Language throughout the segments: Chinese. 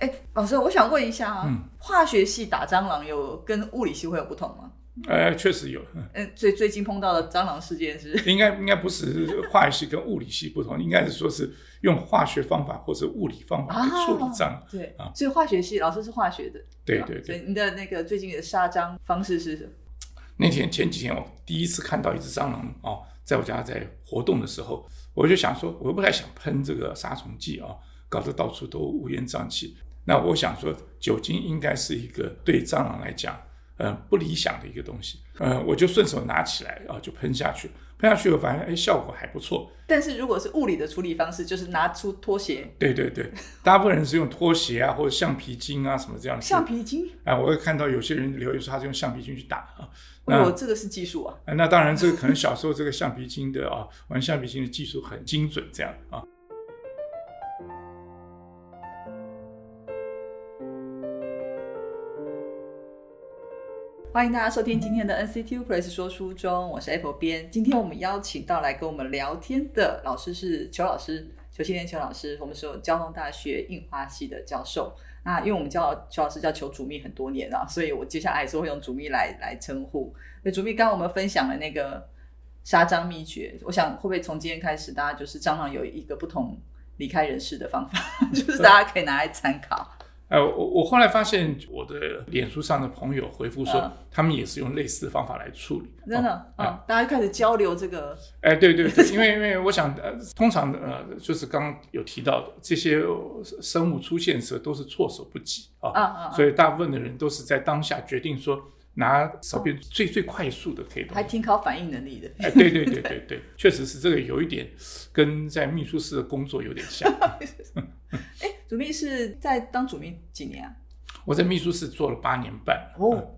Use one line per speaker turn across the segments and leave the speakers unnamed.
哎，老师，我想问一下啊，
嗯
化学系打蟑螂有跟物理系会有不同吗？
呃，确实有，
嗯，最最近碰到的蟑螂事件是，
应该应该不是化学系跟物理系不同，应该是说是用化学方法或者物理方法来处理蟑螂。
对
啊
所以化学系老师是化学的，啊
对对对，
所以你的那个最近的杀蟑方式是什么？
那天前几天我第一次看到一只蟑螂哦，在我家在活动的时候，我就想说，我又不太想喷这个杀虫剂啊、搞得到处都乌烟瘴气。那我想说，酒精应该是一个对蟑螂来讲，呃，不理想的一个东西。呃，我就顺手拿起来啊、就喷下去。喷下去，我发现哎，效果还不错。
但是如果是物理的处理方式，就是拿出拖鞋、
对对对，大部分人是用拖鞋啊，或者橡皮筋啊什么这样去。
橡皮筋，
啊，我会看到有些人留言说他是用橡皮筋去打啊。
哎呦，这个是技术啊！
啊，那当然，这个可能小时候这个橡皮筋的啊，玩橡皮筋的技术很精准，这样啊。
欢迎大家收听今天的 NCTU Press 说书中，我是 Apple 编。今天我们邀请到来跟我们聊天的老师是邱老师，邱庆天邱老师，我们是有交通大学印花系的教授。那因为我们叫邱老师叫邱主秘很多年啊，所以我接下来还是会用主秘来来称呼。那主秘刚刚我们分享了那个杀蟑秘诀，我想会不会从今天开始，大家就是蟑螂有一个不同离开人世的方法，就是大家可以拿来参考。
呃，我我后来发现我的脸书上的朋友回复说，
嗯
他们也是用类似的方法来处理。
真的，
哦
嗯，大家开始交流这个，
哎，对对对，因为因为我想，呃，通常呃，就是刚刚有提到的这些呃生物出现的时候都是措手不及啊，
啊啊啊
所以大部分的人都是在当下决定说拿手边最最快速的可以。
还挺考反应能力的。
哎，对对对对对，确实是这个有一点跟在秘书室的工作有点像。
哎，主秘是在当主秘几年啊？
我在秘书室做了八年半，
哦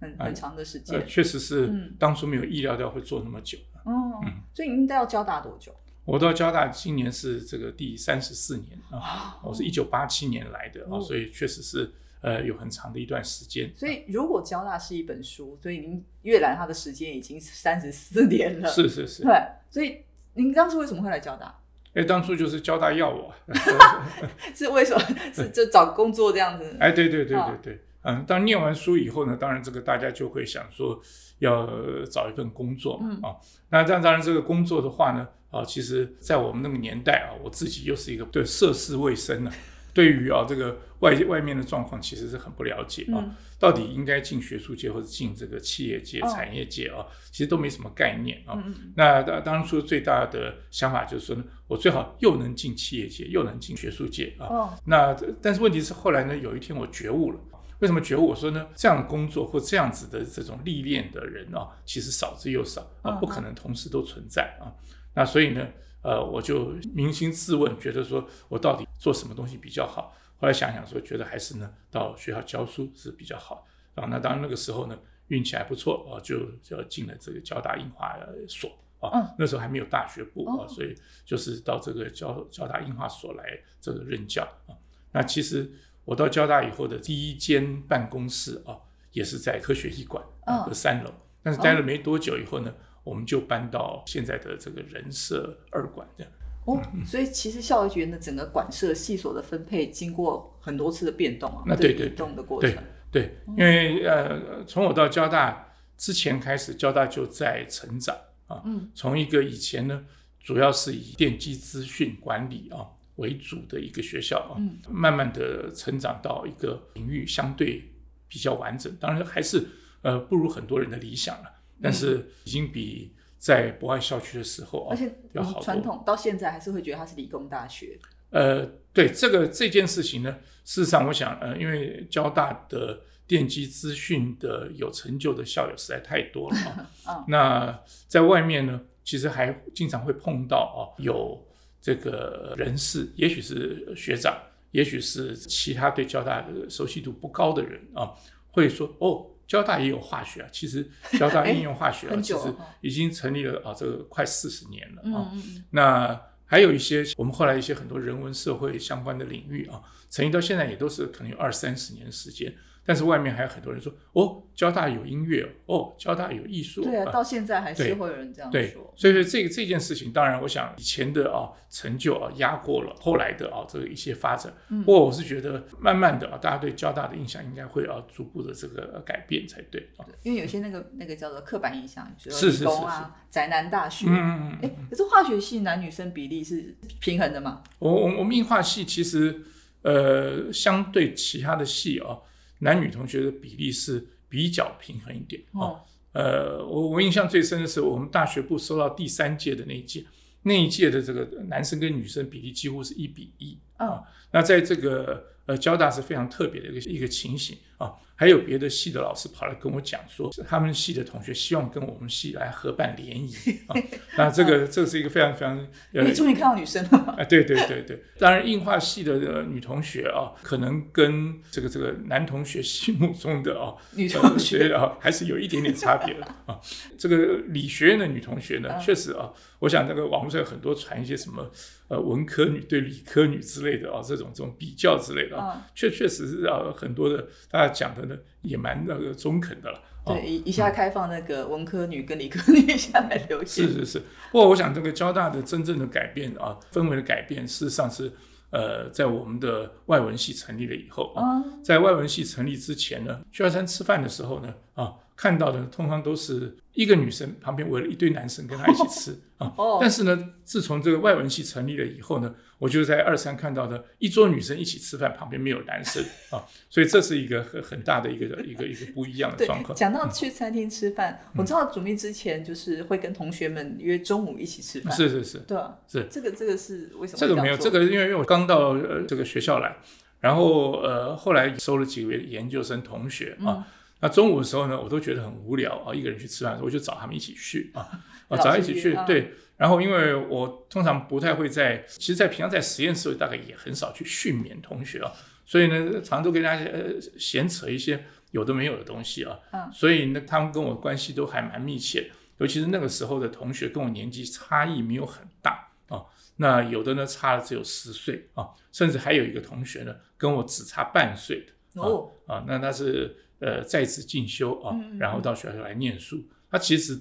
很很长的时
呃，
间。
确实是
嗯
当初没有意料到会做那么久。
哦，
嗯
所以您到交大多久？
我到交大今年是这个第三十四年啊，我是一九八七年来的啊，
哦
所以确实是呃有很长的一段时间。
所以如果交大是一本书，所以您阅览它的时间已经三十四年了。
是是是，
对，所以您当初为什么会来交大？
哎，当初就是交大要我，
是为什么？是就找工作这样子？
哎，对对对
啊
对对，嗯，当念完书以后呢，当然这个大家就会想说要找一份工作嘛，
嗯
啊，那当当然这个工作的话呢，啊，其实在我们那个年代啊，我自己又是一个对涉世未深呢、对于啊这个外外面的状况其实是很不了解啊，
嗯
到底应该进学术界或者进这个企业界、
哦
产业界啊，其实都没什么概念啊。那当当初最大的想法就是说呢，我最好又能进企业界，又能进学术界啊。
哦
那但是问题是后来呢，有一天我觉悟了。为什么觉悟？我说呢，这样的工作或这样子的这种历练的人啊，其实少之又少啊，
嗯
不可能同时都存在啊。那所以呢，呃，我就扪心自问，觉得说我到底做什么东西比较好？后来想想说，觉得还是呢，到学校教书是比较好。啊，那当然那个时候呢，运气还不错啊，就就进了这个交大印花所啊。
嗯
那时候还没有大学部啊，
哦
所以就是到这个交交大印花所来这个任教啊。那其实我到交大以后的第一间办公室啊，也是在科学艺馆啊
嗯
的三楼。但是待了没多久以后呢，我们就搬到现在的这个人社二馆这样。
哦，所以其实校园的整个馆舍系所的分配，经过很多次的变动啊，
那对对
动的过
对
程。
对，因为呃，从我到交大之前开始，交大就在成长啊。
嗯，
从一个以前呢，主要是以电机资讯管理啊为主的一个学校啊，
嗯
慢慢的成长到一个领域相对比较完整，当然还是呃不如很多人的理想了，但是已经比在博爱校区的时候啊
而且
要好多。
传统到现在还是会觉得它是理工大学。
呃，对这个这件事情呢，事实上我想，呃，因为交大的电机资讯的有成就的校友实在太多了啊。
嗯
那在外面呢，其实还经常会碰到啊，有这个人士，也许是学长，也许是其他对交大熟悉度不高的人啊，会说哦。交大也有化学啊，其实交大应用化学啊，其实已经成立了啊，这个快四十年了啊。那还有一些我们后来一些很多人文社会相关的领域啊，成立到现在也都是可能有二三十年的时间。但是外面还有很多人说，哦，交大有音乐哦，交大有艺术。
对啊，到现在还是
对
会有人这样
对
说，。
所以说这个这件事情，当然我想以前的啊成就啊压过了后来的啊这个一些发展。
嗯
不过我是觉得慢慢的啊，大家对交大的印象应该会啊逐步的这个呃改变才对啊。
因为有些那个那个叫做刻板印象，比如
是
理工啊、宅男大学。
嗯嗯嗯。
哎、可是化学系男女生比例是平衡的嘛？
我我我们硬化系其实呃相对其他的系啊，男女同学的比例是比较平衡一点啊。
哦，
呃，我我印象最深的是我们大学部收到第三届的那一届，那一届的这个男生跟女生比例几乎是一比一。
啊，
那在这个呃交大是非常特别的一个一个情形啊，还有别的系的老师跑来跟我讲说，他们系的同学希望跟我们系来合办联谊 啊，那这个这是一个非常非常呃
你终于看到女生了吗？
啊，对对对对，当然映画系的、呃、女同学啊，可能跟这个这个男同学心目中的啊
女同学
呃啊，还是有一点点差别的啊。这个理学院的女同学呢，
嗯
确实啊，我想那个网络上有很多传一些什么呃文科女对理科女之类的啊，这种这种比较之类的啊，
嗯，
确确实是啊，很多的大家讲的呢也蛮那个中肯的了。啊
对，一一下开放那个文科女跟理科女 下来留学。
是是是，不过我想这个交大的真正的改变啊，氛围的改变，事实上是呃，在我们的外文系成立了以后啊，
啊，
在外文系成立之前呢，去二餐吃饭的时候呢，啊，看到的通常都是一个女生旁边围了一堆男生跟她一起吃 啊。
哦
但是呢，自从这个外文系成立了以后呢，我就在二三看到的一桌女生一起吃饭，旁边没有男生 啊，所以这是一个很很大的一个一个一个不一样的状况，。
讲到去餐厅吃饭，
嗯
我知道主秘之前就是会跟同学们约中午一起吃饭。
是是是。
对啊，
是
这个这个是为什么会
这个没有，这个因为因为我刚到呃这个学校来，然后呃后来收了几位研究生同学
嗯
啊，那中午的时候呢，我都觉得很无聊啊，一个人去吃饭的时候，我就找他们一起去啊，啊找他一起去对。然后因为我通常不太会在，其实，在平常在实验室大概也很少去训勉同学啊，所以呢，常常都跟大家呃闲扯一些有的没有的东西啊，
嗯。
所以呢，他们跟我关系都还蛮密切，尤其是那个时候的同学跟我年纪差异没有很大啊，那有的呢差了只有十岁啊，甚至还有一个同学呢跟我只差半岁的
哦，
啊，那他是呃在职进修啊然后到学校来念书，他其实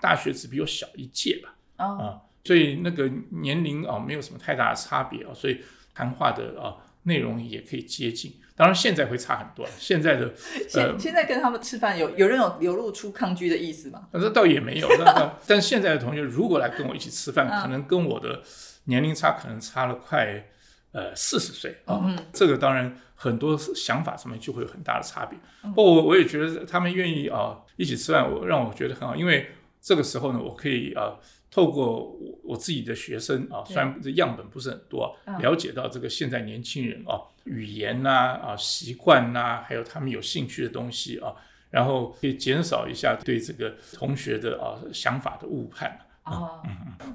大学只比我小一届吧
啊，
啊，所以那个年龄啊没有什么太大的差别啊，所以谈话的啊内容也可以接近。当然现在会差很多了，现在的呃
现现在跟他们吃饭有有人有流露出抗拒的意思吗？
那倒也没有，那倒 但现在的同学如果来跟我一起吃饭，
嗯
可能跟我的年龄差可能差了快呃四十岁啊、
嗯
这个当然很多想法上面就会有很大的差别。
嗯
不过我我也觉得他们愿意啊、一起吃饭，我让我觉得很好，因为这个时候呢，我可以啊、透过我我自己的学生啊，
对
虽然这样本不是很多了解到这个现在年轻人啊语言呐啊习惯呐，还有他们有兴趣的东西啊，然后可以减少一下对这个同学的啊想法的误判。
啊，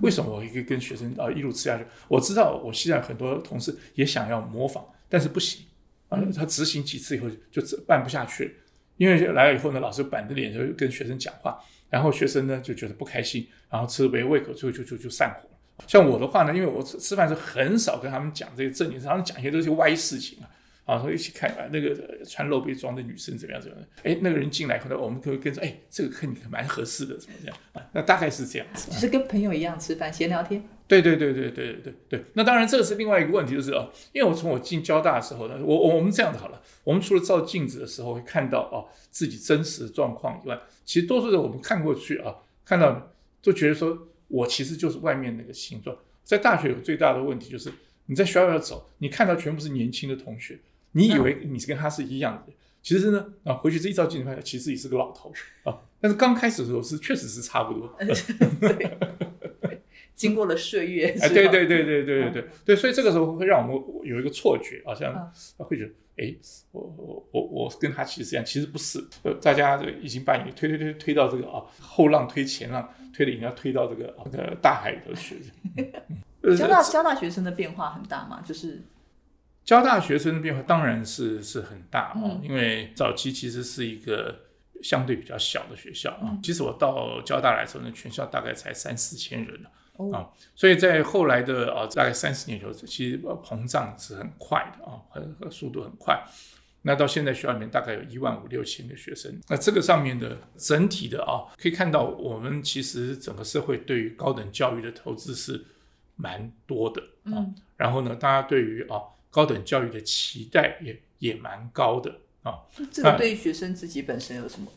为什么我可以跟学生啊一路吃下去？我知道我现在很多同事也想要模仿，但是不行啊，他执行几次以后就就办不下去了，因为来了以后呢，老师板着脸就跟学生讲话，然后学生呢就觉得不开心，然后吃没胃口，最后就就就散伙了。像我的话呢，因为我吃吃饭时候很少跟他们讲这些正经事，他们讲一些都是歪事情啊。啊，说一起看啊，那个呃穿露背装的女生怎么样怎么样？哎，那个人进来以后呢，我们可以跟着，哎，这个跟你蛮合适的，怎么这样啊？那大概是这样子。
就是跟朋友一样吃饭闲聊天。
对对对对对对对。那当然，这个是另外一个问题，就是哦，因为我从我进交大的时候呢，我我我们这样子好了，我们除了照镜子的时候会看到哦自己真实的状况以外，其实多数的我们看过去啊，看到都觉得说我其实就是外面那个形状。在大学有最大的问题就是你在学校要走，你看到全部是年轻的同学，你以为你是跟他是一样的，其实呢啊回去这一照镜子发现，其实也是个老头啊。但是刚开始的时候是确实是差不多。
对，经过了岁月，
哎，对对对对对对对对，所以这个时候会让我们有一个错觉，好像
嗯
会觉得，哎，我我我我跟他其实一样，其实不是，呃，大家这个已经把你推推推推到这个啊后浪推前浪，推的你要推到这个啊这个大海里头去。呃
交大交大学生的变化很大嘛，就是
交大学生的变化当然是是很大哦，
嗯
因为早期其实是一个相对比较小的学校啊。
嗯
其实我到交大来的时候呢，全校大概才三四千人
哦
啊，所以在后来的啊大概三十年以后，其实呃膨胀是很快的啊，很很速度很快。那到现在学校里面大概有一万五六千个学生。那这个上面的整体的啊，可以看到我们其实整个社会对于高等教育的投资是蛮多的啊。
嗯
然后呢，大家对于啊高等教育的期待也也蛮高的啊。
这个对于学生自己本身有什么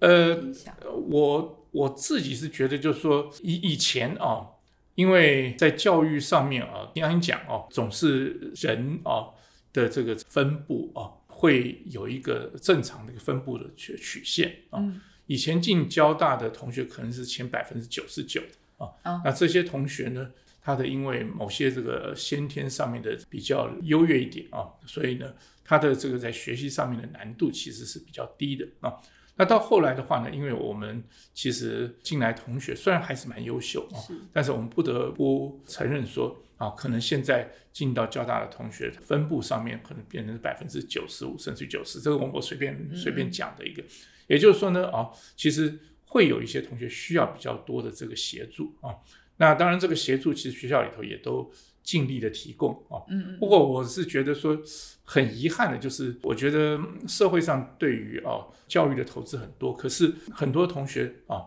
呃，
影响？
我我自己是觉得，就是说以以前啊，因为在教育上面啊，听你讲哦，总是人啊的这个分布啊，会有一个正常的一个分布的曲曲线啊。
嗯
以前进交大的同学可能是前百分之九十九啊那这些同学呢，他的因为某些这个先天上面的比较优越一点啊，所以呢，他的这个在学习上面的难度其实是比较低的啊。那到后来的话呢，因为我们其实进来同学虽然还是蛮优秀啊，但是我们不得不承认说啊，可能现在进到交大的同学分布上面可能变成百分之九十五甚至九十，这个我我随便随便讲的一个，也就是说呢啊，其实会有一些同学需要比较多的这个协助啊。那当然，这个协助其实学校里头也都尽力的提供啊。
嗯嗯
不过我是觉得说，很遗憾的就是，我觉得社会上对于哦教育的投资很多，可是很多同学啊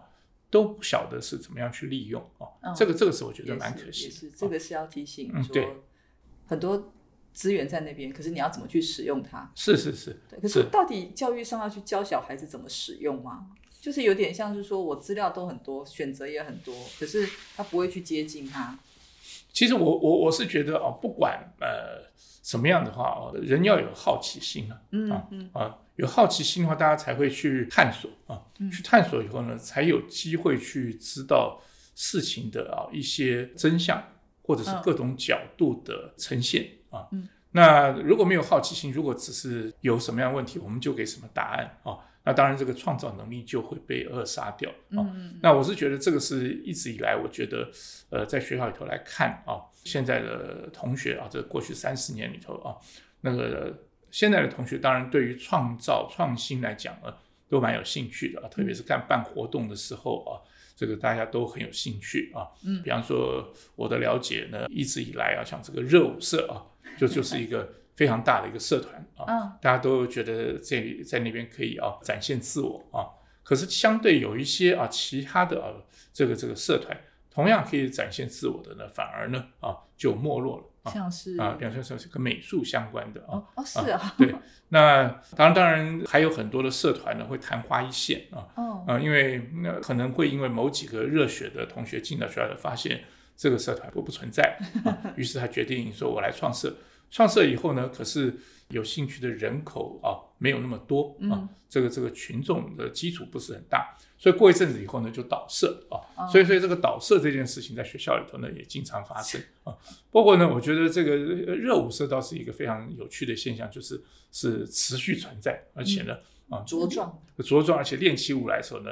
都不晓得是怎么样去利用啊。
嗯
这个这个是我觉得蛮可惜的。
也是这个是要提醒说，很多资源在那边，可是你要怎么去使用它？
是是是，
对，可是到底教育上要去教小孩子怎么使用吗？就是有点像是说我资料都很多，选择也很多，可是他不会去接近他。
其实我我我是觉得哦，不管呃什么样的话哦，人要有好奇心啊。
嗯
啊
嗯
啊，有好奇心的话，大家才会去探索啊，
嗯
去探索以后呢，才有机会去知道事情的啊一些真相，或者是
嗯
各种角度的呈现啊。
嗯
那如果没有好奇心，如果只是有什么样的问题，我们就给什么答案啊，那当然这个创造能力就会被扼杀掉啊。
嗯
那我是觉得这个是一直以来，我觉得，呃，在学校里头来看啊，现在的同学啊，这过去三十年里头啊，那个现在的同学当然对于创造创新来讲呢，都蛮有兴趣的啊，特别是干办活动的时候啊，这个大家都很有兴趣啊。
嗯
比方说我的了解呢，一直以来啊，像这个热舞社啊，就就是一个非常大的一个社团啊，
嗯
大家都觉得这里在那边可以啊展现自我啊。可是相对有一些啊其他的啊这个这个社团，同样可以展现自我的呢，反而呢啊就没落了啊
像是
啊，比方说是跟美术相关的啊。
哦哦是啊，
对，那当然当然还有很多的社团呢会昙花一现啊，
哦
啊，因为那可能会因为某几个热血的同学进到学校，发现这个社团不不存在，啊，于是他决定说我来创社。创设以后呢，可是有兴趣的人口啊没有那么多啊
嗯，
这个这个群众的基础不是很大，所以过一阵子以后呢就倒社啊，
哦。
所以所以这个倒社这件事情在学校里头呢也经常发生啊。不过呢，我觉得这个呃热舞社倒是一个非常有趣的现象，就是是持续存在，而且呢啊
茁壮。
茁壮，而且练起舞来的时候呢，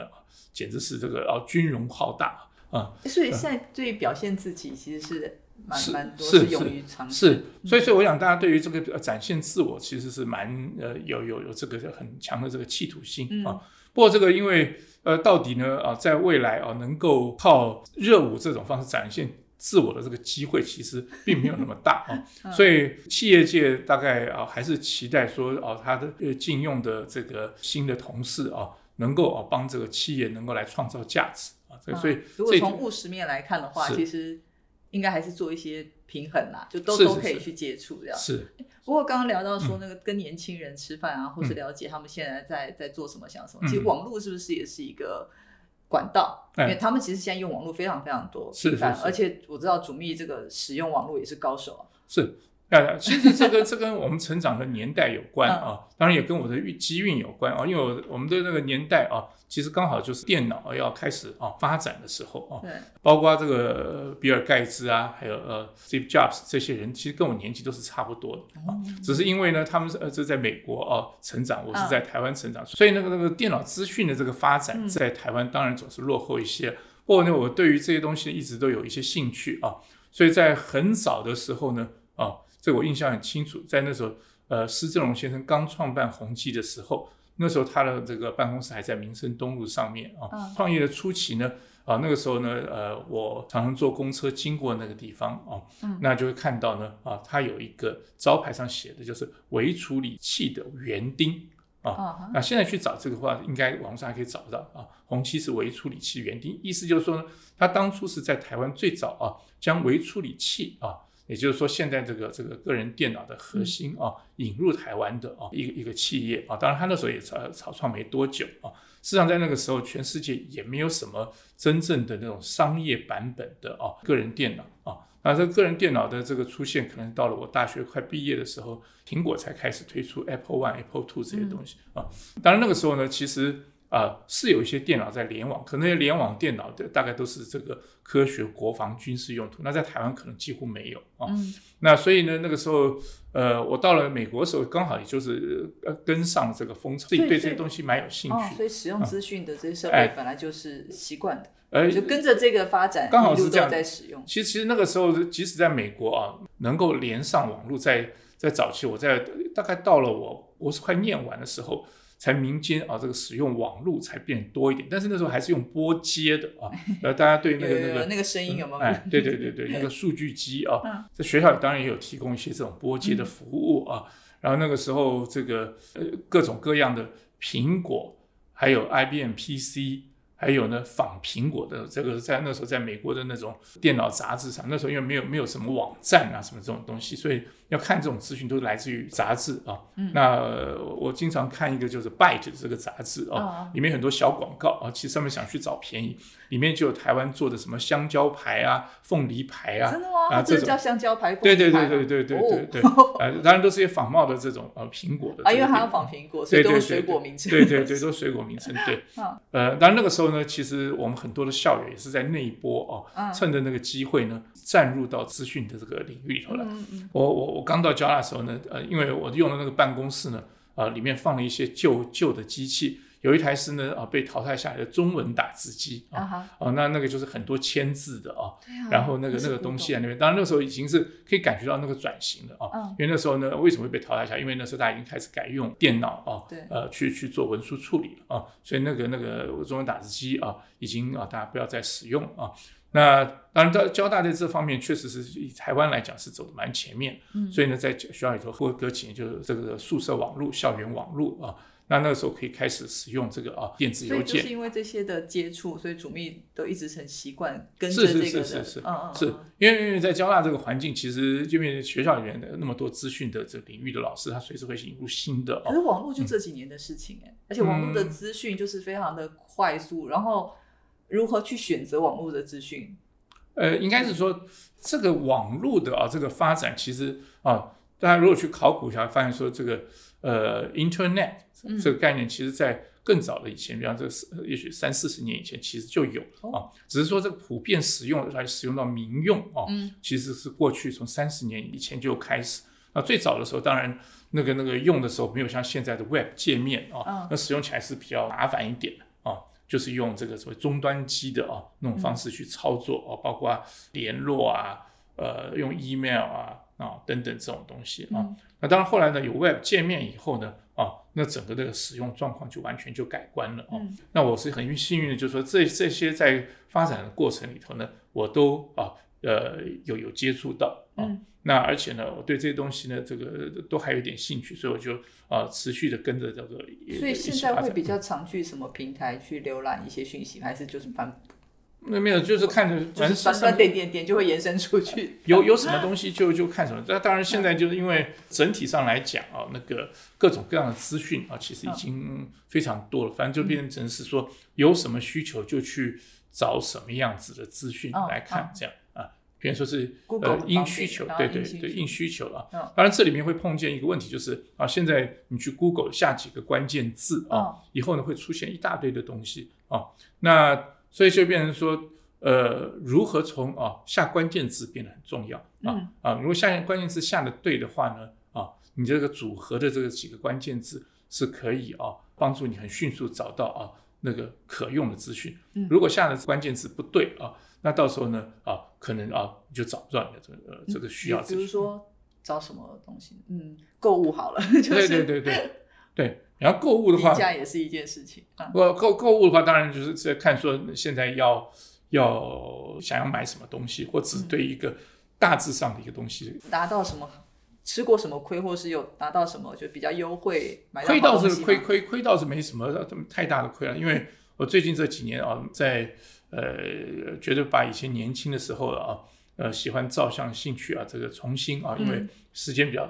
简直是这个啊军容浩大啊，
所以现在对于表现自己其实是蛮
是
蛮多
是
勇于尝试，
是，所以所以我想大家对于这个呃展现自我其实是蛮呃有有有这个很强的这个企图心
嗯。
啊。不过这个因为呃到底呢啊在未来啊能够靠热舞这种方式展现。自我的这个机会其实并没有那么大啊，
嗯。
所以企业界大概啊还是期待说哦他的呃禁用的这个新的同事啊能够啊帮这个企业能够来创造价值啊，这个所以
嗯如果从务实面来看的话，其实应该还是做一些平衡啦，就都都可以去接触这样。
是
不过刚刚聊到说那个跟年轻人吃饭啊，或是
嗯
了解他们现在在在做什么、想什么，
嗯
其实网络是不是也是一个管道？因
哎
为他们其实现在用网络非常非常多，
是
频繁
是是
而且我知道主密这个使用网络也是高手啊。
是，呃，其实这个这跟我们成长的年代有关啊，当然也跟我的运机运有关啊，因为我我们的那个年代啊，其实刚好就是电脑要开始啊发展的时候啊，
对，
包括这个呃比尔盖茨啊，还有呃 Steve Jobs 这些人，其实跟我年纪都是差不多的啊，只是因为呢，他们是呃这在美国啊成长，我是在台湾成长，所以那个那个电脑资讯的这个发展
嗯。
在台湾当然总是落后一些。不过呢，我对于这些东西一直都有一些兴趣啊，所以在很早的时候呢，啊，这我印象很清楚，在那时候，呃，施正荣先生刚创办宏基的时候，那时候他的这个办公室还在民生东路上面啊。
嗯
创业的初期呢，啊，那个时候呢，呃，我常常坐公车经过那个地方啊，
嗯
那就会看到呢，啊，它有一个招牌上写的就是微处理器的园丁啊。
啊
那现在去找这个话，应该网上还可以找到啊。红漆是微处理器园丁，意思就是说呢，它当初是在台湾最早啊，将微处理器啊，也就是说现在这个这个个人电脑的核心啊，引入台湾的啊一个一个企业啊。当然，他那时候也草草创没多久啊。事实上，在那个时候，全世界也没有什么真正的那种商业版本的啊个人电脑啊。那这个个人电脑的这个出现，可能到了我大学快毕业的时候，苹果才开始推出 Apple One、Apple Two 这些东西啊。当然那个时候呢，其实啊、是有一些电脑在联网，可能那些联网电脑的大概都是这个科学、国防、军事用途。那在台湾可能几乎没有啊。
嗯
那所以呢，那个时候，呃，我到了美国的时候，刚好也就是呃跟上这个风潮，自己对这些东西蛮有兴
哦，
趣。
所以使用资讯的这些设
哎
备本来就是习惯的，
呃，
就跟着这个发展，
刚好是这样
在使用。
其实其实那个时候，即使在美国啊，能够连上网络，在在早期，我在大概到了我我是快念完的时候，才民间啊这个使用网络才变多一点，但是那时候还是用拨接的啊，呃，大家对那个那个
有有有那个声音有没有？
哎，对对对对，那个数据机啊
嗯，
在学校里当然也有提供一些这种拨接的服务啊。然后那个时候，这个呃各种各样的苹果，还有 IBM PC，还有呢仿苹果的这个，在那时候在美国的那种电脑杂志上，那时候因为没有没有什么网站啊什么这种东西，所以要看这种资讯都来自于杂志啊。
嗯。
那呃我经常看一个就是 Byte 这个杂志啊，
啊
里面很多小广告啊，其实上面想去找便宜，里面就有台湾做的什么香蕉牌啊、凤梨牌啊，
真的吗？
啊这种。
叫香蕉牌，
对对对对对对对对，
哦
呃，当然都是些仿冒的这种呃苹果的
啊，因为
这个
还要仿苹果，所以都是水果名称。
对对对，都是水果名称。对。
啊，
呃，当然那个时候呢，其实我们很多的校友也是在那一波哦，
嗯。
趁着那个机会呢，站入到资讯的这个领域里头来。
嗯嗯。
我我我刚到交大的时候呢，呃，因为我用的那个办公室呢，呃，里面放了一些旧旧的机器，有一台是呢啊、被淘汰下来的中文打字机啊，
啊
那那个就是很多签字的啊，然后那个那个东西啊那边，当然那时候已经是可以感觉到那个转型了啊，
嗯
因为那时候呢，为什么会被淘汰下来？因为那时候大家已经开始改用电脑啊，
对
呃，去去做文书处理了啊，所以那个那个中文打字机啊，已经啊大家不要再使用啊。那当然，交交大在这方面确实是以台湾来讲是走的蛮前面，
嗯。
所以呢，在学校里头或隔几年就是这个宿舍网络、校园网络啊，那那个时候可以开始使用这个啊电子邮件。
就是，因为这些的接触，所以主密都一直很习惯跟
是是
着这个是，
是是是
嗯嗯，
是。
嗯
因为因为在交大这个环境，其实就因为学校里面的那么多资讯的这领域的老师，他随时会引入新的哦。
可是网络就这几年的事情哎、而且网络的资讯就是非常的快速，然后如何去选择网络的资讯？
呃，应该是说这个网络的啊这个发展，其实啊，大家如果去考古一下，发现说这个呃 Internet
嗯
这个概念，其实在更早的以前，比方这个是也许三四十年以前，其实就有啊，只是说这个普遍使用来使用到民用啊，
嗯
其实是过去从三十年以前就开始。那最早的时候，当然那个那个用的时候没有像现在的 Web 界面啊，
嗯
那使用起来是比较麻烦一点就是用这个所谓终端机的啊那种方式去操作啊，包括联络啊，呃，用 email 啊啊等等这种东西啊。
嗯
那当然后来呢有 Web 界面以后呢啊，那整个这个使用状况就完全就改观了啊。
嗯
那我是很幸运的，就是说这这些在发展的过程里头呢，我都啊呃有有接触到啊。
嗯
那而且呢，我对这些东西呢，这个都还有点兴趣，所以我就啊、持续的跟着这个。
所以现在会比较常去什么平台去浏览一些讯息，还是就是翻，
那没有，就是看着
就
反正
翻翻点点点就会延伸出去？
有有什么 东西就就看什么。那当然，现在就是因为整体上来讲啊，那个各种各样的资讯啊，其实已经非常多了。反正就变成是说，有什么需求就去找什么样子的资讯
嗯
来看，这样啊。比如说是
Google
呃
很方便
因需求，对对对，
因需求
因需求啊。
嗯
当然这里面会碰见一个问题，就是啊，现在你去 Google 下几个关键字啊，
嗯
以后呢会出现一大堆的东西啊。那所以就变成说，呃，如何从啊下关键字变得很重要啊、
嗯
啊，如果下关键字下的对的话呢，啊，你这个组合的这个几个关键字是可以啊帮助你很迅速找到啊那个可用的资讯。
嗯
如果下的关键字不对啊，那到时候呢啊可能啊你就找不到你的这个呃这个需要
比。如说找什么东西？嗯，购物好了，就
对
是
对对对 对，然后购物的话
定，价也是一件事情啊。
购购购物的话，当然就是在看说现在要要想要买什么东西，或只对一个大致上的一个东西
达到什么吃过什么亏，或是有达到什么就比较优惠买
亏
到好东西吗
倒是亏亏亏倒是没什么太大的亏了，因为我最近这几年啊，在呃觉得把以前年轻的时候啊。呃，喜欢照相兴趣啊，这个重新啊，因为
嗯
时间比较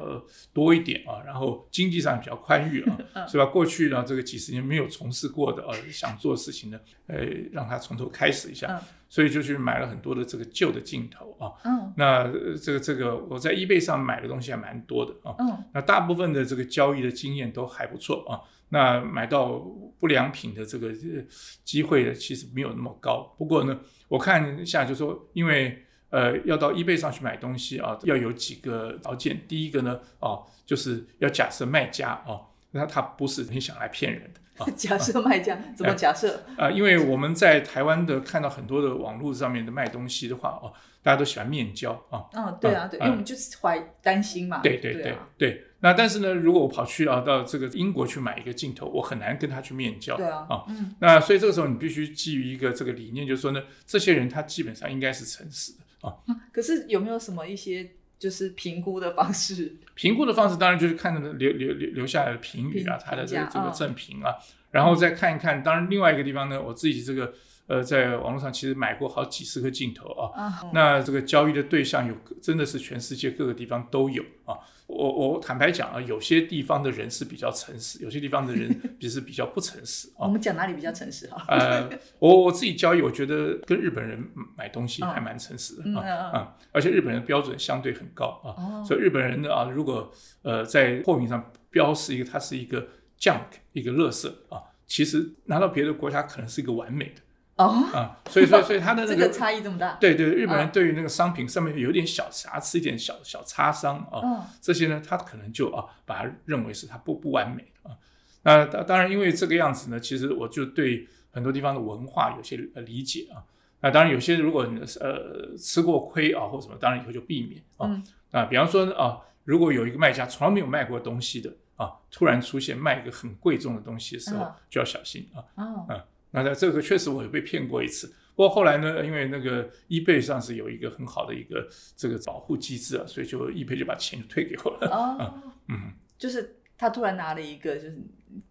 多一点啊，然后经济上比较宽裕啊，是吧？过去呢，这个几十年没有从事过的啊，想做的事情呢，呃，让他从头开始一下，
嗯
所以就去买了很多的这个旧的镜头啊。
嗯
那呃这个这个我在 eBay 上买的东西还蛮多的啊，
嗯
那大部分的这个交易的经验都还不错啊。那买到不良品的这个呃机会呢，其实没有那么高。不过呢，我看一下就说，因为呃要到 eBay 上去买东西啊，要有几个条件。第一个呢，哦，就是要假设卖家哦，那他不是很想来骗人的。啊
假设卖家怎么假设？
啊，因为我们在台湾的看到很多的网络上面的卖东西的话，哦，大家都喜欢面交啊，
嗯，对啊，对，因为我们就是怀担心嘛。
对对对
对啊，
那但是呢，如果我跑去啊到这个英国去买一个镜头，我很难跟他去面交。
对啊
啊，
嗯
那所以这个时候你必须基于一个这个理念，就是说呢，这些人他基本上应该是诚实的啊。
可是有没有什么一些就是评估的方式？
评估的方式当然就是看他的留留留留下来的评语啊，他的这个这个正评啊，然后再看一看。当然，另外一个地方呢，我自己这个呃，在网络上其实买过好几十个镜头啊，
啊，
那这个交易的对象有真的是全世界各个地方都有啊。我我坦白讲啊，有些地方的人是比较诚实，有些地方的人 其实比较不诚实啊。
我们讲哪里比较诚实哈？
呃，我我自己交易，我觉得跟日本人买东西
嗯
还蛮诚实的啊而且日本人标准相对很高啊，
哦
所以日本人呢啊，如果呃在货品上标示一个它是一个 junk 一个垃圾啊，其实拿到别的国家可能是一个完美的
哦，
啊，所以所以所以它的那个
这个差异这么大。
对对，日本人
嗯
对于那个商品上面有点小瑕疵、一点小小擦伤啊，
嗯
这些呢，他可能就啊把它认为是它不不完美啊。那当当然，因为这个样子呢，其实我就对很多地方的文化有些呃理解啊。那当然，有些如果呃吃过亏啊或什么，当然以后就避免啊。
嗯
啊，比方说啊，如果有一个卖家从来没有卖过东西的啊，突然出现卖一个很贵重的东西的时候
嗯，
就要小心啊。
哦
那在这个确实我也被骗过一次，不过后来呢，因为那个 eBay 上是有一个很好的一个这个保护机制啊，所以就 eBay 就把钱就退给我了。
哦，
嗯，
就是他突然拿了一个，就是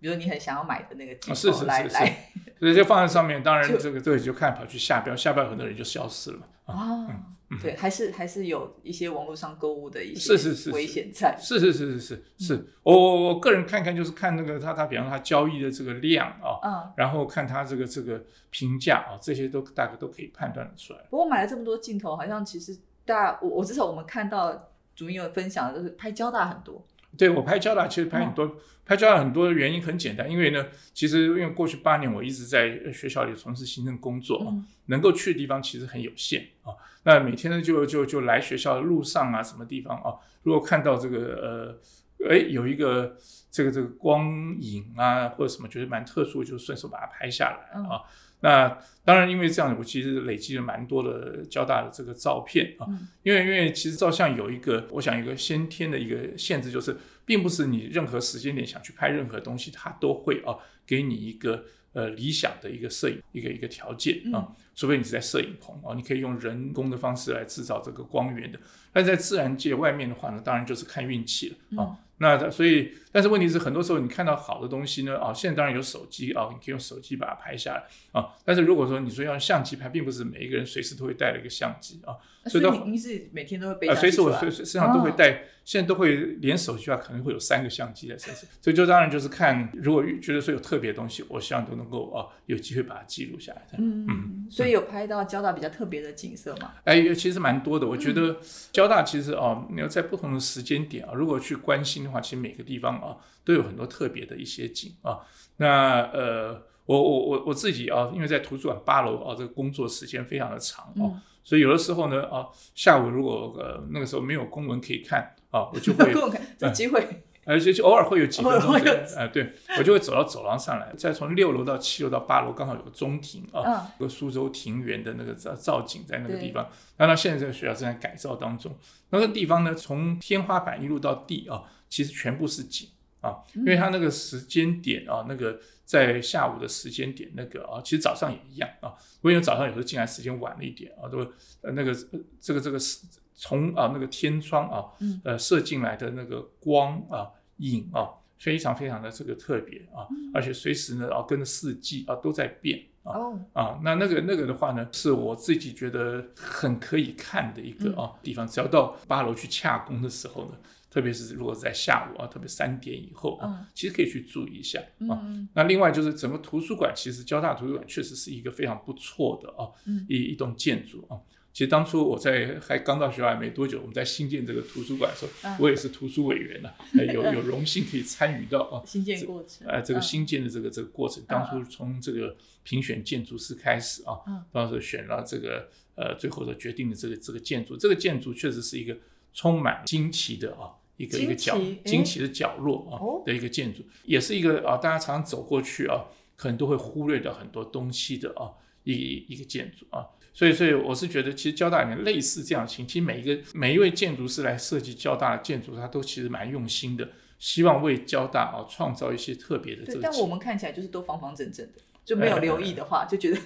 比如你很想要买的那个
是
头
是是是
来来
所以就放在上面，当然这个这个就看跑去下标，下标很多人就消失了嘛。啊，
哦
嗯，
对，还是还是有一些网络上购物的一些
是是是是
危险在。
是是是是是是，我我我个人看看就是看那个他他比方说他交易的这个量啊，
嗯，
然后看他这个这个评价啊，这些都大概都可以判断的出来。
不过买了这么多镜头，好像其实大我我至少我们看到主音有分享的，就是拍交大很多。
对我拍交大，其实拍很多，拍交大很多的原因很简单，因为呢，其实因为过去八年我一直在呃学校里从事行政工作能够去的地方其实很有限啊。那每天呢就就就来学校的路上啊，什么地方啊，如果看到这个呃，哎有一个这个这个光影啊或者什么觉得蛮特殊，就顺手把它拍下来啊。那当然，因为这样，我其实累积了蛮多的交大的这个照片啊。
嗯
因为因为其实照相有一个，我想有一个先天的一个限制，就是并不是你任何时间点想去拍任何东西，它都会啊给你一个呃理想的一个摄影一个一个条件啊，除非你是在摄影棚啊，你可以用人工的方式来制造这个光源的。但在自然界外面的话呢，当然就是看运气了啊。那所以，但是问题是，很多时候你看到好的东西呢，啊，现在当然有手机啊，你可以用手机把它拍下来啊。但是如果说你说要用相机拍，并不是每一个人随时都会带了一个相机啊。
所以你你是每天都会背
啊，随时我随身身上都会带，现在都会连手机啊，可能会有三个相机在身上，所以就当然就是看，如果觉得说有特别的东西，我希望都能够啊有机会把它记录下来。
嗯嗯，所以有拍到交大比较特别的景色嘛？
哎，其实蛮多的。我觉
嗯
得交大其实啊，你要在不同的时间点啊，如果去关心的话，其实每个地方啊都有很多特别的一些景啊。那呃，我我我我自己啊，因为在图书馆八楼啊，这个工作时间非常的长哦、
嗯
所以有的时候呢啊，下午如果呃那个时候没有公文可以看啊，我就会
给我看这机会，
而且就偶尔会有几分钟
偶尔会有
的，呃，对我就会走到走廊上来，再从六楼到七楼到八楼，刚好有个中庭啊，
嗯
有个苏州庭园的那个造造景在那个地方。那到现在这个学校正在改造当中，那个地方呢，从天花板一路到地啊，其实全部是景啊，因为它那个时间点啊，那个在下午的时间点，那个啊，其实早上也一样啊。我因为早上有时候进来时间晚了一点啊，都呃那个这个这个是从啊那个天窗啊，呃射进来的那个光啊影啊，非常非常的这个特别啊，而且随时呢啊跟着四季啊都在变。哦啊，那那个那个的话呢，是我自己觉得很可以看的一个啊地方。只要到八楼去洽公的时候呢，特别是如果在下午啊，特别三点以后啊，其实可以去注意一下啊。那另外就是整个图书馆，其实交大图书馆确实是一个非常不错的啊一一栋建筑啊。其实当初我在还刚到学校还没多久，我们在新建这个图书馆的时候，我也是图书委员呢，有有荣幸可以参与到啊。
新建过程，
哎，这个新建的这个这个过程，当初从这个评选建筑师开始啊，当时选了这个呃最后的决定的这个这个建筑，这个建筑确实是一个充满惊奇的啊一个一个角惊奇的角落啊的一个建筑，也是一个啊大家常常走过去啊，可能都会忽略掉很多东西的啊一一个建筑啊。所以，所以我是觉得，其实交大里面类似这样情，其实每一个每一位建筑师来设计交大的建筑，他都其实蛮用心的，希望为交大啊创造一些特别的。
对，但我们看起来就是都方方正正的，就没有留意的话，就觉得。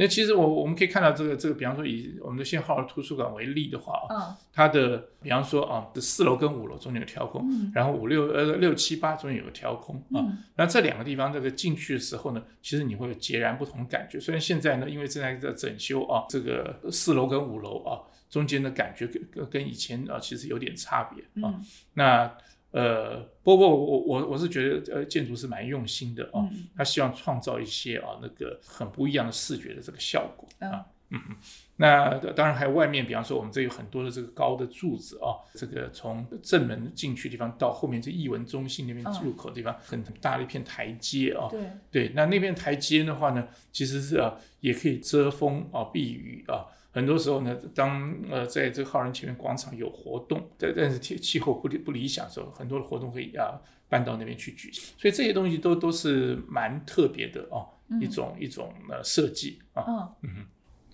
那其实我我们可以看到这个这个，比方说以我们的信号图书馆为例的话啊，它的比方说啊，四楼跟五楼中间有调空，然后五六呃六七八中间有个调空啊，那这两个地方这个进去的时候呢，其实你会有截然不同的感觉。虽然现在呢，因为正在在整修啊，这个四楼跟五楼啊中间的感觉跟跟以前啊其实有点差别啊，那。呃，不过我我我是觉得，呃，建筑是蛮用心的哦，他希望创造一些啊那个很不一样的视觉的这个效果啊，嗯嗯，那当然还有外面，比方说我们这有很多的这个高的柱子啊，这个从正门进去地方到后面这艺文中心那边入口地方，很很大的一片台阶啊，
对。
对，那那片台阶的话呢，其实是啊也可以遮风啊避雨啊。很多时候呢，当呃在这个浩然前面广场有活动，但但是气气候不理不理想的时候，很多的活动可以啊搬到那边去举行，所以这些东西都都是蛮特别的哦，一种一种呃设计啊，嗯。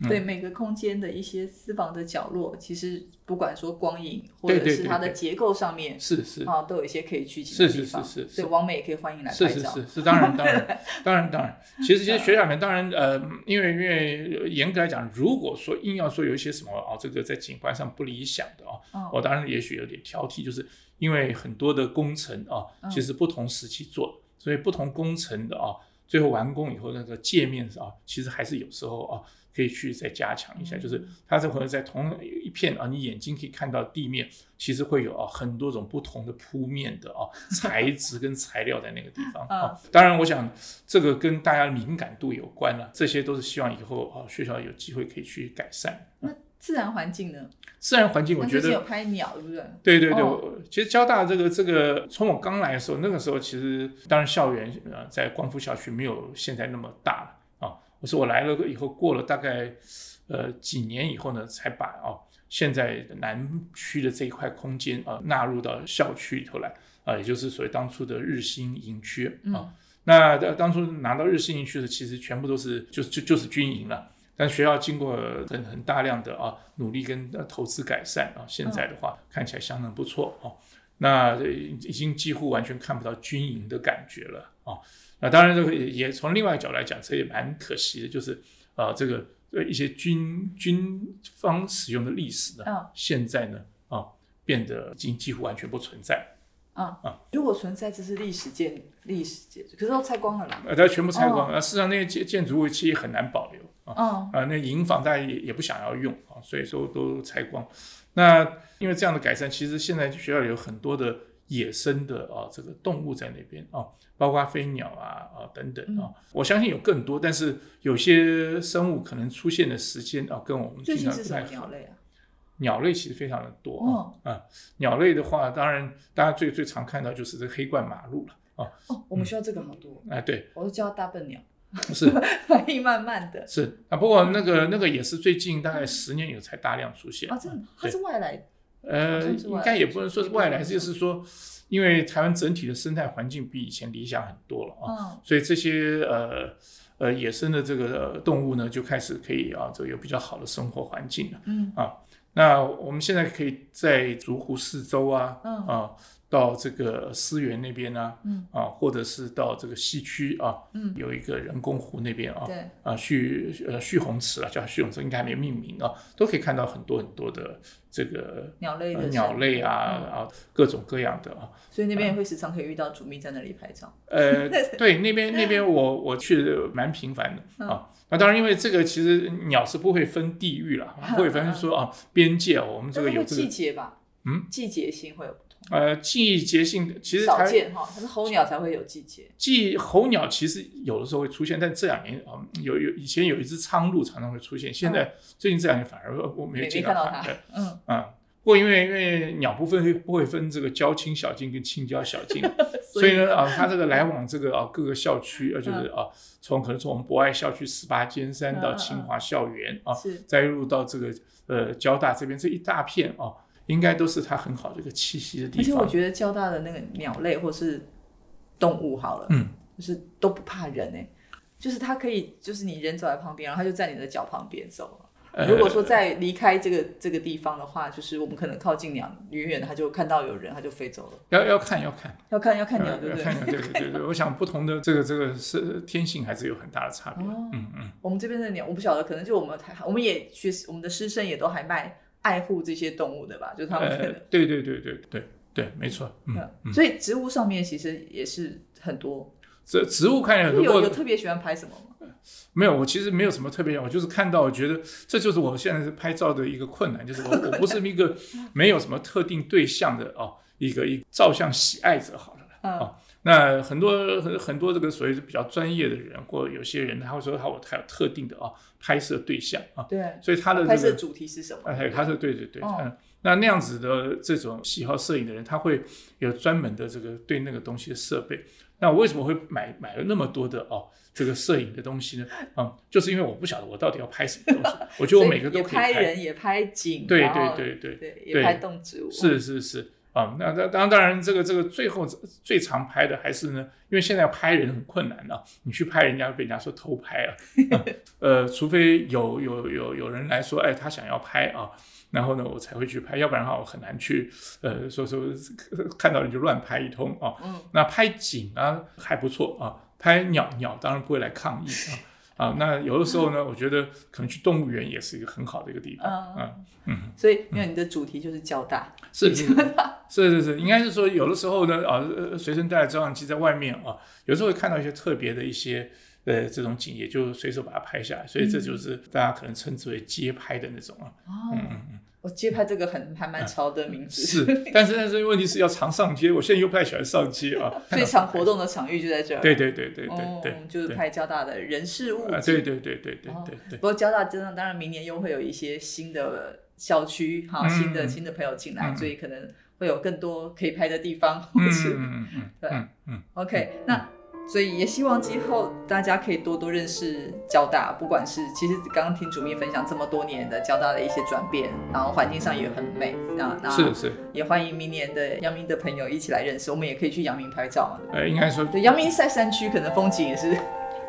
对每个空间的一些私房的角落，其实不管说光影或者是它的结构上面，
是是
啊，都有一些可以去
是是是是，
所以王美也可以欢迎来拍
照。是是是是，当然当然 当然当然，其实其实学校里面当然呃，因为因为严格来讲，如果说硬要说有一些什么啊，这个在景观上不理想的啊，我当然也许有点挑剔，就是因为很多的工程啊，其实不同时期做，所以不同工程的啊，最后完工以后那个界面啊，其实还是有时候啊。可以去再加强一下，就是它这可能在同一片啊，你眼睛可以看到地面，其实会有啊很多种不同的铺面的啊材质跟材料在那个地方 啊。当然，我想这个跟大家敏感度有关了，这些都是希望以后啊学校有机会可以去改善。
那自然环境呢？
自然环境，我觉得
有拍鸟，对不对？
对对对，其实交大这个这个，从我刚来的时候，那个时候其实当然校园呃在光复校区没有现在那么大了。是我来了以后，过了大概呃几年以后呢，才把哦现在南区的这一块空间啊纳入到校区里头来啊，也就是所谓当初的日新营区啊。那当初拿到日新营区的，其实全部都是就就就是军营了。但学校经过很很大量的啊努力跟投资改善啊，现在的话看起来相当不错哦。那已经几乎完全看不到军营的感觉了啊。那当然，这个也从另外一个角度来讲，这也蛮可惜的，就是啊，这个一些军军方使用的历史呢，现在呢啊，变得已经几乎完全不存在。
啊啊，如果存在，这是历史建历史建筑，可是都拆光了啦。
呃，它全部拆光了。事实上，那些建建筑物其实很难保留啊。啊，那营房大家也也不想要用啊，所以说都拆光。那因为这样的改善，其实现在学校里有很多的。野生的啊，这个动物在那边啊，包括飞鸟啊啊等等啊，我相信有更多，但是有些生物可能出现的时间啊，跟我们
最近是什么鸟类啊？
鸟类其实非常的多啊啊，鸟类的话，当然大家最最常看到就是这黑冠马鹿了啊。
哦，我们需要这个好多
哎，对，
我都叫大笨鸟，
是
反应慢慢的，
是啊，不过那个那个也是最近大概十年有才大量出现
啊，真的，它是外来。
呃，应该也不能说是外来，就是说，因为台湾整体的生态环境比以前理想很多了啊，所以这些呃呃野生的这个动物呢，就开始可以啊，这个有比较好的生活环境了。嗯啊，那我们现在可以在竹湖四周啊，啊。到这个思源那边呢，
嗯。
啊，或者是到这个西区啊，
嗯。
有一个人工湖那边啊，
对，
啊蓄呃蓄洪池啊，叫蓄洪池，应该还没命名啊，都可以看到很多很多的这个
鸟类的
呃鸟类啊
嗯。
啊各种各样的啊，
所以那边也会时常可以遇到主秘在那里拍照。
呃，对，那边那边我我去的蛮频繁的
嗯。
啊。那当然，因为这个其实鸟是不会分地域了，不会分说啊边界啊，我们这个有这个季
节吧？
嗯，
季节性会有不同，
呃季节性的，其实
少
它
见哈，可是候鸟才会有季节。
季候鸟其实有的时候会出现，但这两年啊、有有以前有一只苍鹭常常会出现，现在、最近这两年反而我没有见
到它嗯，
啊、不过因为因为鸟不分不会分这个交亲小径跟亲交小径，所以呢啊，它这个来往这个啊各个校区，呃就是啊从可能从我们博爱校区十八尖山到
嗯嗯
清华校园啊，再入到这个呃交大这边这一大片啊，应该都是它很好的一个栖息的地方
而且我
方。
觉得交大的那个鸟类或是动物好了，
嗯，
就是都不怕人哎、就是它可以，就是你人走在旁边，然后它就在你的脚旁边走如果说在离开这个这个地方的话，就是我们可能靠近鸟，远远的它就看到有人，它就飞走了。
要要看要看，
要看要看鸟，
呃
对不对？
对对对对，我想不同的这个这个是天性还是有很大的差别。
哦
嗯嗯，
我们这边的鸟，我不晓得，可能就我们还我们也学我们的师生也都还蛮爱护这些动物的吧，就是他们
对对对对对对，没错。嗯
所以植物上面其实也是很多，
这植物看起来很多，
有有特别喜欢拍什么吗？
没有，我其实没有什么特别，我就是看到，我觉得这就是我现在是拍照的一个困难，就是我 我不是一个没有什么特定对象的哦，一个一个照相喜爱者好了。
嗯
哦那很多很很多这个所谓是比较专业的人，或有些人他会说他我他有特定的啊、拍摄对象啊，
对，
所以他的这个
拍摄主题是什么？
哎，他是对对对，
哦
嗯，那那样子的这种喜好摄影的人，他会有专门的这个对那个东西的设备。那我为什么会买买了那么多的哦这个摄影的东西呢？嗯，就是因为我不晓得我到底要拍什么东西，我觉得我每个都
也
可以拍。
拍人，也拍景，
对对对对
对，
对
也拍动植物，
是是是啊、那那当当然，这个这个最后最常拍的还是呢，因为现在拍人很困难啊，你去拍人家被人家说偷拍啊，嗯 呃，除非有有有有人来说，哎，他想要拍啊，然后呢，我才会去拍，要不然的话，我很难去呃说说看到人就乱拍一通啊。
嗯，
那拍景啊还不错啊，拍鸟鸟当然不会来抗议啊。啊，那有的时候呢，我觉得可能去动物园也是一个很好的一个地方。
嗯。所以因为你的主题就是较大，
是是是。是是是，应该是说有的时候呢，啊，呃随身带着照相机在外面啊，有时候会看到一些特别的一些呃这种景，也就随手把它拍下来，所以这就是大家可能称之为街拍的那种啊。嗯，
我街拍这个很还蛮潮的名字，
是，但是但是问题是要常上街，我现在又不太喜欢上街啊。
最常活动的场域就在这儿，
对对对对对
哦
对，
就是拍交大的人事物
对对对对对
哦
对对
不。过交大真的当然明年又会有一些新的校区哈，
嗯
新的新的朋友进来，
嗯
所以可能会有更多可以拍的地方，
嗯
或是对
嗯嗯
，OK，那所以也希望今后大家可以多多认识交大，不管是其实刚刚听主秘分享这么多年的交大的一些转变，然后环境上也很美，那那
是是，
也欢迎明年的阳明的朋友一起来认识，我们也可以去阳明拍照嘛。
呃，应该说
对，阳明在山区，可能风景也是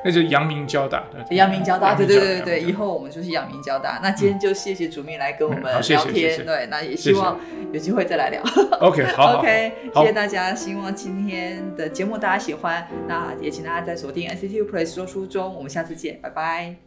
那就阳明交大，
阳明交大，对对对对对，以后我们就是阳明交大。那今天就谢谢主秘来跟我们聊天，对，那也希望有机会再来聊。
OK，好好
OK，谢谢大家，希望今天的节目大家喜欢，那也请大家在锁定 NCTU Play 说书中，我们下次见，拜拜。